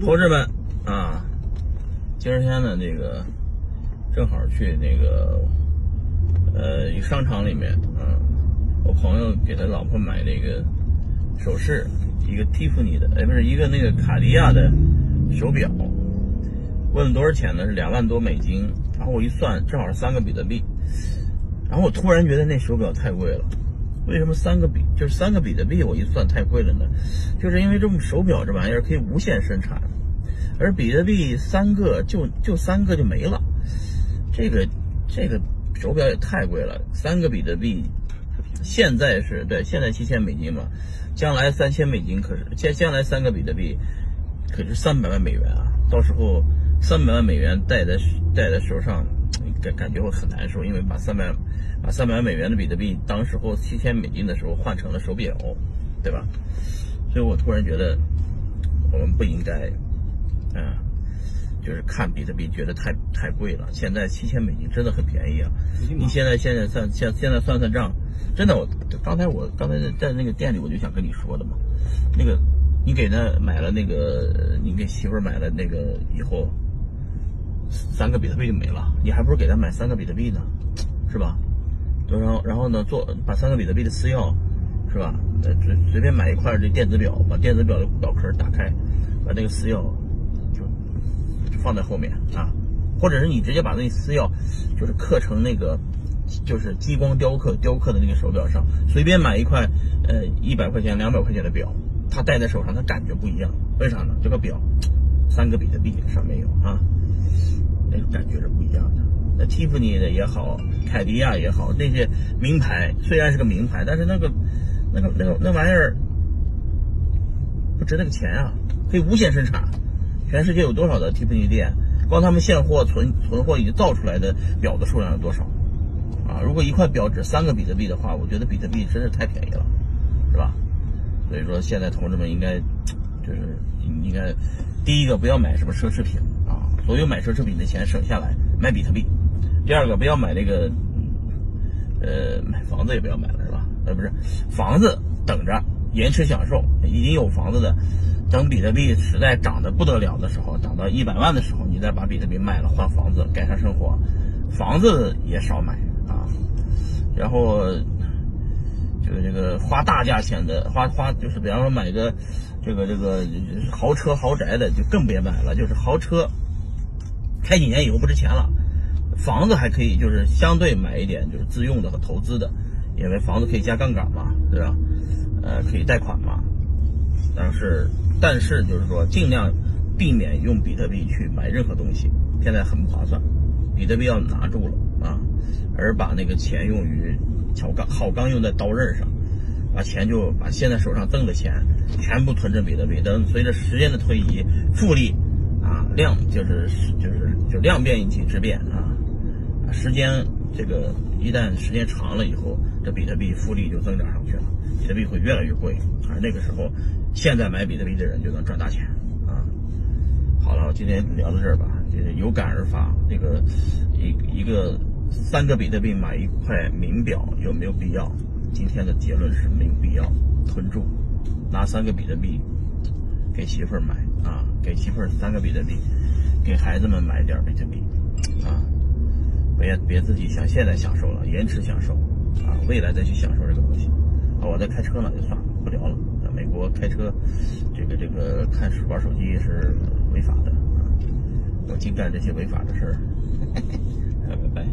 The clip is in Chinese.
同志们啊，今天呢，这个正好去那个呃一商场里面，嗯，我朋友给他老婆买那个首饰，一个蒂芙尼的，哎，不是一个那个卡地亚的手表，问了多少钱呢？是两万多美金。然后我一算，正好三个比特币。然后我突然觉得那手表太贵了。为什么三个比就是三个比特币？我一算太贵了呢？就是因为这种手表这玩意儿可以无限生产，而比特币三个就就三个就没了。这个这个手表也太贵了，三个比特币现在是对现在七千美金嘛，将来三千美金可是将将来三个比特币可是三百万美元啊！到时候三百万美元戴在戴在手上。感感觉会很难受，因为把三百把三百万美元的比特币当时候七千美金的时候换成了手表，对吧？所以我突然觉得我们不应该，嗯，就是看比特币觉得太太贵了。现在七千美金真的很便宜啊！你现在现在算现现在算算账，真的我刚才我刚才在那个店里我就想跟你说的嘛，那个你给他买了那个你给媳妇买了那个以后。三个比特币就没了，你还不如给他买三个比特币呢，是吧？然后然后呢，做把三个比特币的私钥，是吧？呃，随随便买一块这电子表，把电子表的表壳打开，把那个私钥就就放在后面啊，或者是你直接把那私钥就是刻成那个就是激光雕刻雕刻的那个手表上，随便买一块呃一百块钱两百块钱的表，它戴在手上它感觉不一样，为啥呢？这个表三个比特币上面有啊？那种感觉是不一样的。那蒂芙尼的也好，凯迪亚也好，那些名牌虽然是个名牌，但是那个、那个、那个那玩意儿不值那个钱啊！可以无限生产。全世界有多少的蒂芙尼店？光他们现货存存货已经造出来的表的数量有多少？啊，如果一块表值三个比特币的话，我觉得比特币真是太便宜了，是吧？所以说现在同志们应该就是应该第一个不要买什么奢侈品啊。所有买奢侈品的钱省下来买比特币。第二个，不要买那个，呃，买房子也不要买了，是吧？呃，不是，房子等着延迟享受。已经有房子的，等比特币实在涨得不得了的时候，涨到一百万的时候，你再把比特币卖了换房子，改善生活。房子也少买啊。然后，就是这个花大价钱的，花花就是比方说买个这个这个豪车豪宅的，就更别买了。就是豪车。开几年以后不值钱了，房子还可以，就是相对买一点，就是自用的和投资的，因为房子可以加杠杆嘛，对吧？呃，可以贷款嘛。但是，但是就是说，尽量避免用比特币去买任何东西，现在很不划算。比特币要拿住了啊，而把那个钱用于好钢好钢用在刀刃上，把钱就把现在手上挣的钱全部囤成比特币，等随着时间的推移复利。啊量就是就是就量变引起质变啊，时间这个一旦时间长了以后，这比特币复利就增长上去了，比特币会越来越贵，而那个时候，现在买比特币的人就能赚大钱啊。好了，今天聊到这儿吧，就是有感而发，这个一一个三个比特币买一块名表有没有必要？今天的结论是没有必要，囤住，拿三个比特币给媳妇儿买啊。给媳妇儿三个比特币，给孩子们买点比特币，啊，别别自己想现在享受了，延迟享受，啊，未来再去享受这个东西。啊，我在开车呢，就算了，不聊了。美国开车，这个这个看玩手机是违法的，啊，我净干这些违法的事儿。拜拜